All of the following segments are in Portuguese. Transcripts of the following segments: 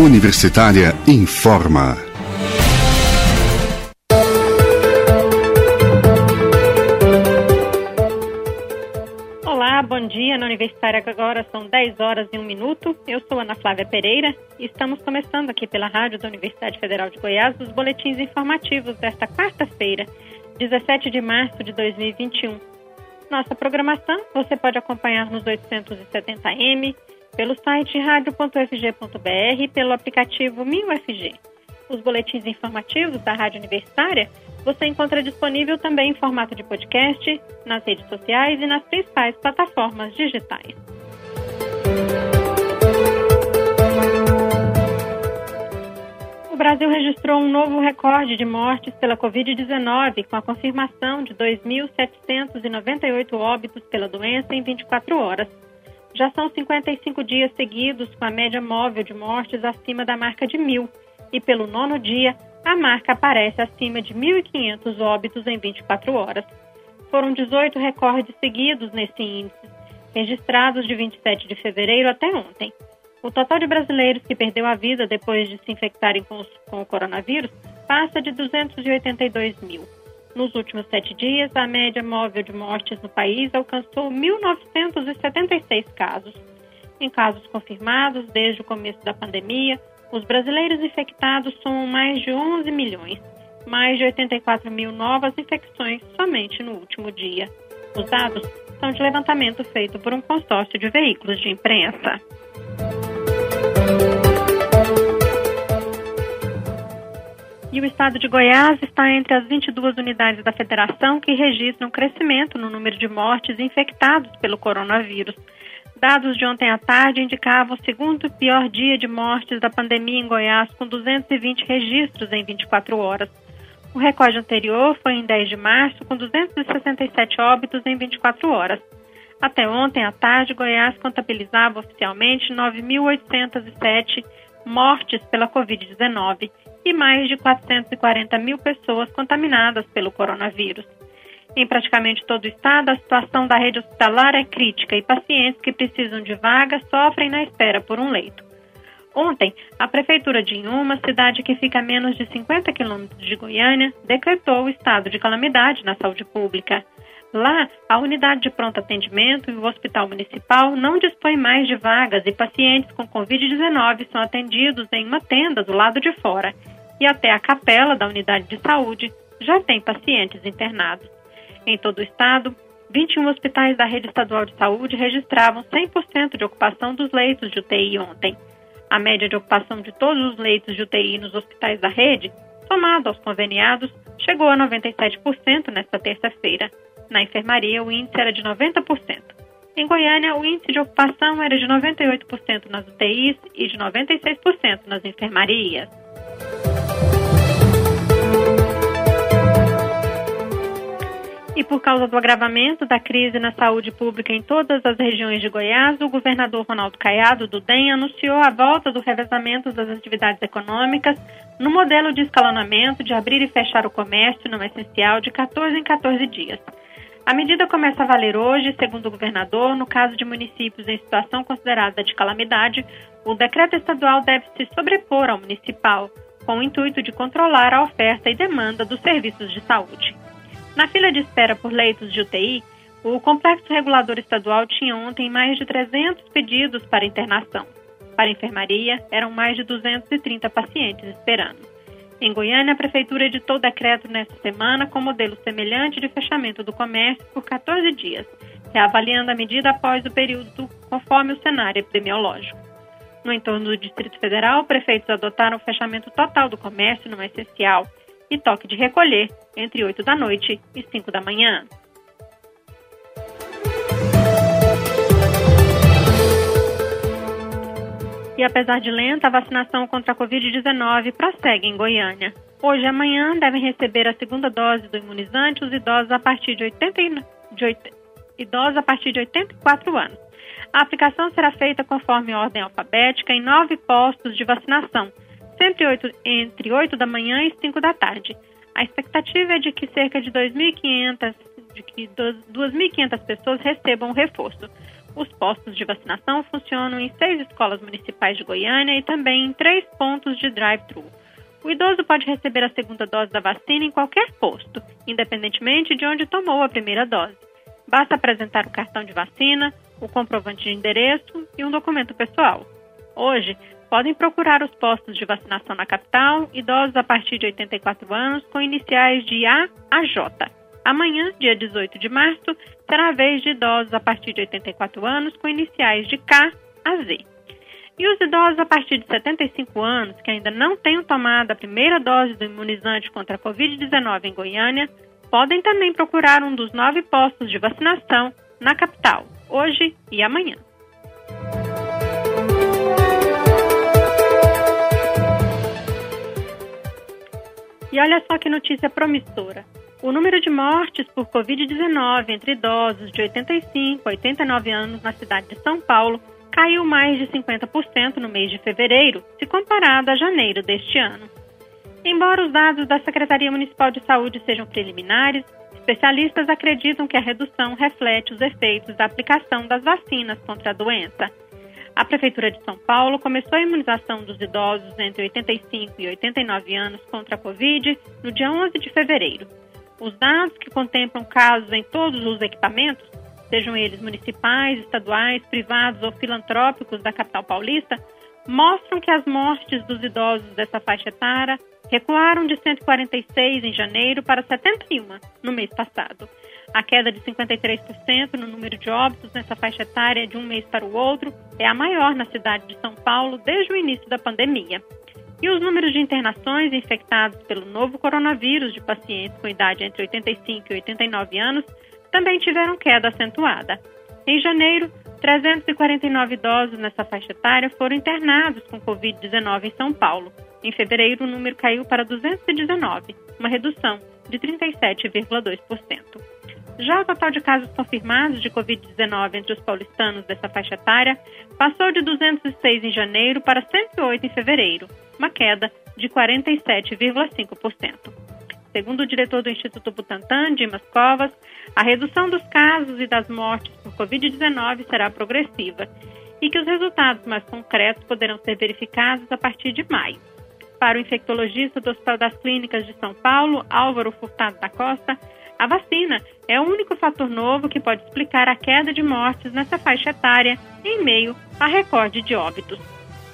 Universitária informa. Olá, bom dia. Na Universitária agora são 10 horas e 1 minuto. Eu sou Ana Flávia Pereira e estamos começando aqui pela Rádio da Universidade Federal de Goiás os boletins informativos desta quarta-feira, 17 de março de 2021. Nossa programação você pode acompanhar nos 870m, pelo site radio.fg.br e pelo aplicativo MinUFG. Os boletins informativos da Rádio Universitária você encontra disponível também em formato de podcast, nas redes sociais e nas principais plataformas digitais. O Brasil registrou um novo recorde de mortes pela Covid-19, com a confirmação de 2.798 óbitos pela doença em 24 horas. Já são 55 dias seguidos com a média móvel de mortes acima da marca de mil, e pelo nono dia, a marca aparece acima de 1.500 óbitos em 24 horas. Foram 18 recordes seguidos nesse índice, registrados de 27 de fevereiro até ontem. O total de brasileiros que perdeu a vida depois de se infectarem com, com o coronavírus passa de 282 mil. Nos últimos sete dias, a média móvel de mortes no país alcançou 1.976 casos. Em casos confirmados desde o começo da pandemia, os brasileiros infectados somam mais de 11 milhões, mais de 84 mil novas infecções somente no último dia. Os dados são de levantamento feito por um consórcio de veículos de imprensa. E o estado de Goiás está entre as 22 unidades da federação que registram crescimento no número de mortes infectados pelo coronavírus. Dados de ontem à tarde indicavam o segundo pior dia de mortes da pandemia em Goiás, com 220 registros em 24 horas. O recorde anterior foi em 10 de março, com 267 óbitos em 24 horas. Até ontem à tarde, Goiás contabilizava oficialmente 9.807 mortes pela Covid-19 e mais de 440 mil pessoas contaminadas pelo coronavírus. Em praticamente todo o estado, a situação da rede hospitalar é crítica e pacientes que precisam de vaga sofrem na espera por um leito. Ontem, a Prefeitura de Inhuma, cidade que fica a menos de 50 quilômetros de Goiânia, decretou o estado de calamidade na saúde pública. Lá, a unidade de pronto atendimento e o hospital municipal não dispõem mais de vagas e pacientes com Covid-19 são atendidos em uma tenda do lado de fora. E até a capela da unidade de saúde já tem pacientes internados. Em todo o estado, 21 hospitais da rede estadual de saúde registravam 100% de ocupação dos leitos de UTI ontem. A média de ocupação de todos os leitos de UTI nos hospitais da rede, somado aos conveniados, chegou a 97% nesta terça-feira. Na enfermaria, o índice era de 90%. Em Goiânia, o índice de ocupação era de 98% nas UTIs e de 96% nas enfermarias. E por causa do agravamento da crise na saúde pública em todas as regiões de Goiás, o governador Ronaldo Caiado, do DEM, anunciou a volta do revezamento das atividades econômicas no modelo de escalonamento de abrir e fechar o comércio não essencial de 14 em 14 dias. A medida começa a valer hoje, segundo o governador, no caso de municípios em situação considerada de calamidade, o decreto estadual deve se sobrepor ao municipal, com o intuito de controlar a oferta e demanda dos serviços de saúde. Na fila de espera por leitos de UTI, o Complexo Regulador Estadual tinha ontem mais de 300 pedidos para internação. Para enfermaria, eram mais de 230 pacientes esperando. Em Goiânia, a Prefeitura editou decreto nesta semana com modelo semelhante de fechamento do comércio por 14 dias, reavaliando a medida após o período conforme o cenário epidemiológico. No entorno do Distrito Federal, prefeitos adotaram o fechamento total do comércio não essencial e toque de recolher entre 8 da noite e 5 da manhã. E apesar de lenta, a vacinação contra a Covid-19 prossegue em Goiânia. Hoje e amanhã devem receber a segunda dose do imunizante os idosos a partir de, 80, de 8, idosos a partir de 84 anos. A aplicação será feita conforme ordem alfabética em nove postos de vacinação, sempre 8, entre 8 da manhã e 5 da tarde. A expectativa é de que cerca de 2.500 de que 2.500 pessoas recebam o reforço. Os postos de vacinação funcionam em seis escolas municipais de Goiânia e também em três pontos de drive-thru. O idoso pode receber a segunda dose da vacina em qualquer posto, independentemente de onde tomou a primeira dose. Basta apresentar o cartão de vacina, o comprovante de endereço e um documento pessoal. Hoje, podem procurar os postos de vacinação na capital idosos a partir de 84 anos com iniciais de A a J. Amanhã, dia 18 de março, será a vez de idosos a partir de 84 anos com iniciais de K a Z. E os idosos a partir de 75 anos que ainda não tenham tomado a primeira dose do imunizante contra a Covid-19 em Goiânia podem também procurar um dos nove postos de vacinação na capital, hoje e amanhã. E olha só que notícia promissora. O número de mortes por Covid-19 entre idosos de 85 a 89 anos na cidade de São Paulo caiu mais de 50% no mês de fevereiro, se comparado a janeiro deste ano. Embora os dados da Secretaria Municipal de Saúde sejam preliminares, especialistas acreditam que a redução reflete os efeitos da aplicação das vacinas contra a doença. A Prefeitura de São Paulo começou a imunização dos idosos entre 85 e 89 anos contra a Covid no dia 11 de fevereiro. Os dados que contemplam casos em todos os equipamentos, sejam eles municipais, estaduais, privados ou filantrópicos da capital paulista, mostram que as mortes dos idosos dessa faixa etária recuaram de 146 em janeiro para 71 no mês passado. A queda de 53% no número de óbitos nessa faixa etária de um mês para o outro é a maior na cidade de São Paulo desde o início da pandemia. E os números de internações infectados pelo novo coronavírus de pacientes com idade entre 85 e 89 anos também tiveram queda acentuada. Em janeiro, 349 idosos nessa faixa etária foram internados com Covid-19 em São Paulo. Em fevereiro, o número caiu para 219, uma redução de 37,2%. Já o total de casos confirmados de Covid-19 entre os paulistanos dessa faixa etária passou de 206 em janeiro para 108 em fevereiro, uma queda de 47,5%. Segundo o diretor do Instituto Butantan, Dimas Covas, a redução dos casos e das mortes por Covid-19 será progressiva e que os resultados mais concretos poderão ser verificados a partir de maio. Para o infectologista do Hospital das Clínicas de São Paulo, Álvaro Furtado da Costa, a vacina é o único fator novo que pode explicar a queda de mortes nessa faixa etária em meio a recorde de óbitos.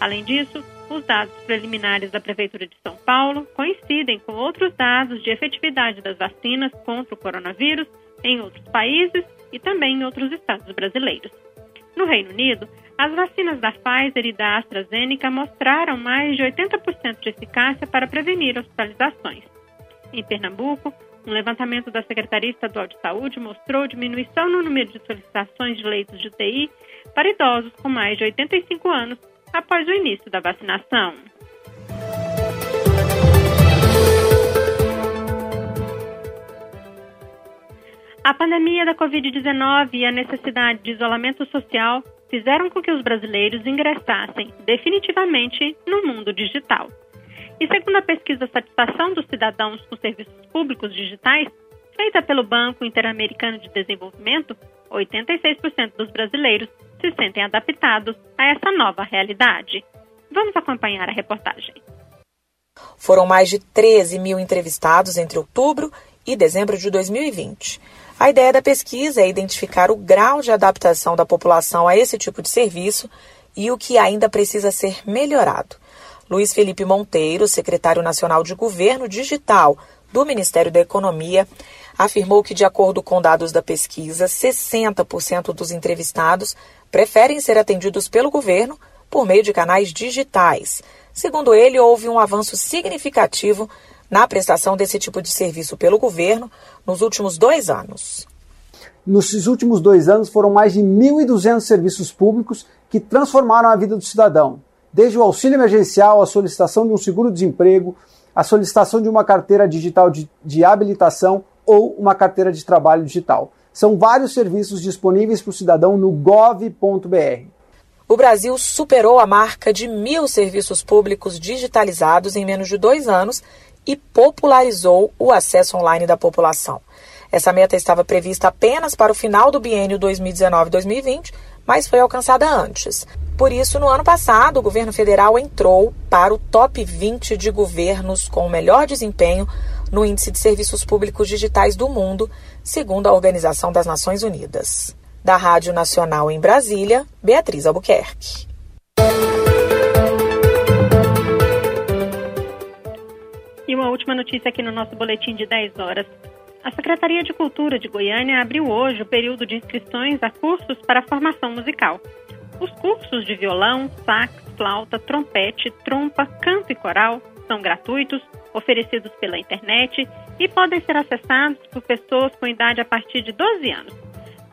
Além disso, os dados preliminares da Prefeitura de São Paulo coincidem com outros dados de efetividade das vacinas contra o coronavírus em outros países e também em outros estados brasileiros. No Reino Unido, as vacinas da Pfizer e da AstraZeneca mostraram mais de 80% de eficácia para prevenir hospitalizações. Em Pernambuco, um levantamento da Secretaria Estadual de Saúde mostrou diminuição no número de solicitações de leitos de UTI para idosos com mais de 85 anos após o início da vacinação. A pandemia da Covid-19 e a necessidade de isolamento social fizeram com que os brasileiros ingressassem definitivamente no mundo digital. E segundo a pesquisa Satisfação dos Cidadãos com Serviços Públicos Digitais, feita pelo Banco Interamericano de Desenvolvimento, 86% dos brasileiros se sentem adaptados a essa nova realidade. Vamos acompanhar a reportagem. Foram mais de 13 mil entrevistados entre outubro e dezembro de 2020. A ideia da pesquisa é identificar o grau de adaptação da população a esse tipo de serviço e o que ainda precisa ser melhorado. Luiz Felipe Monteiro, secretário nacional de Governo Digital do Ministério da Economia, afirmou que, de acordo com dados da pesquisa, 60% dos entrevistados preferem ser atendidos pelo governo por meio de canais digitais. Segundo ele, houve um avanço significativo na prestação desse tipo de serviço pelo governo nos últimos dois anos. Nos últimos dois anos, foram mais de 1.200 serviços públicos que transformaram a vida do cidadão desde o auxílio emergencial, a solicitação de um seguro-desemprego, a solicitação de uma carteira digital de, de habilitação ou uma carteira de trabalho digital. São vários serviços disponíveis para o cidadão no gov.br. O Brasil superou a marca de mil serviços públicos digitalizados em menos de dois anos e popularizou o acesso online da população. Essa meta estava prevista apenas para o final do biênio 2019-2020, mas foi alcançada antes. Por isso, no ano passado, o governo federal entrou para o top 20 de governos com o melhor desempenho no Índice de Serviços Públicos Digitais do Mundo, segundo a Organização das Nações Unidas. Da Rádio Nacional em Brasília, Beatriz Albuquerque. E uma última notícia aqui no nosso boletim de 10 horas. A Secretaria de Cultura de Goiânia abriu hoje o período de inscrições a cursos para formação musical. Os cursos de violão, sax, flauta, trompete, trompa, canto e coral são gratuitos, oferecidos pela internet e podem ser acessados por pessoas com idade a partir de 12 anos.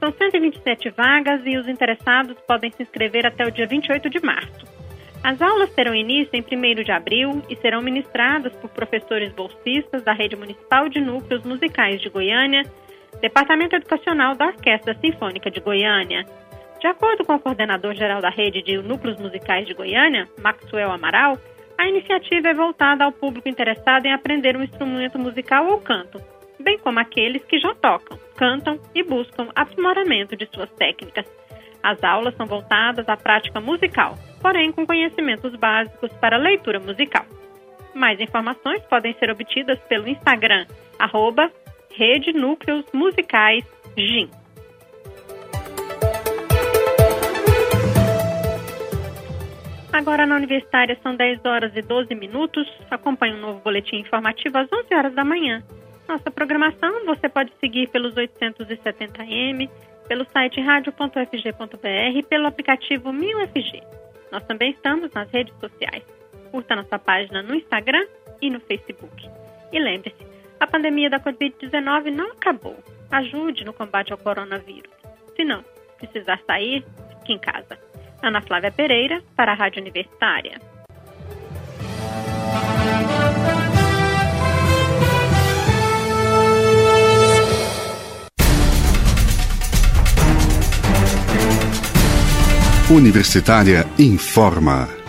São 127 vagas e os interessados podem se inscrever até o dia 28 de março. As aulas terão início em 1 de abril e serão ministradas por professores bolsistas da Rede Municipal de Núcleos Musicais de Goiânia, Departamento Educacional da Orquestra Sinfônica de Goiânia. De acordo com o coordenador-geral da Rede de Núcleos Musicais de Goiânia, Maxwell Amaral, a iniciativa é voltada ao público interessado em aprender um instrumento musical ou canto, bem como aqueles que já tocam, cantam e buscam aprimoramento de suas técnicas. As aulas são voltadas à prática musical, porém com conhecimentos básicos para leitura musical. Mais informações podem ser obtidas pelo Instagram, arroba Rede Núcleos Musicais GIM. Agora na Universitária são 10 horas e 12 minutos. Acompanhe um novo boletim informativo às 11 horas da manhã. Nossa programação você pode seguir pelos 870M, pelo site radio.fg.br e pelo aplicativo 1000FG. Nós também estamos nas redes sociais. Curta nossa página no Instagram e no Facebook. E lembre-se, a pandemia da Covid-19 não acabou. Ajude no combate ao coronavírus. Se não precisar sair, fique em casa. Ana Flávia Pereira, para a Rádio Universitária. Universitária informa.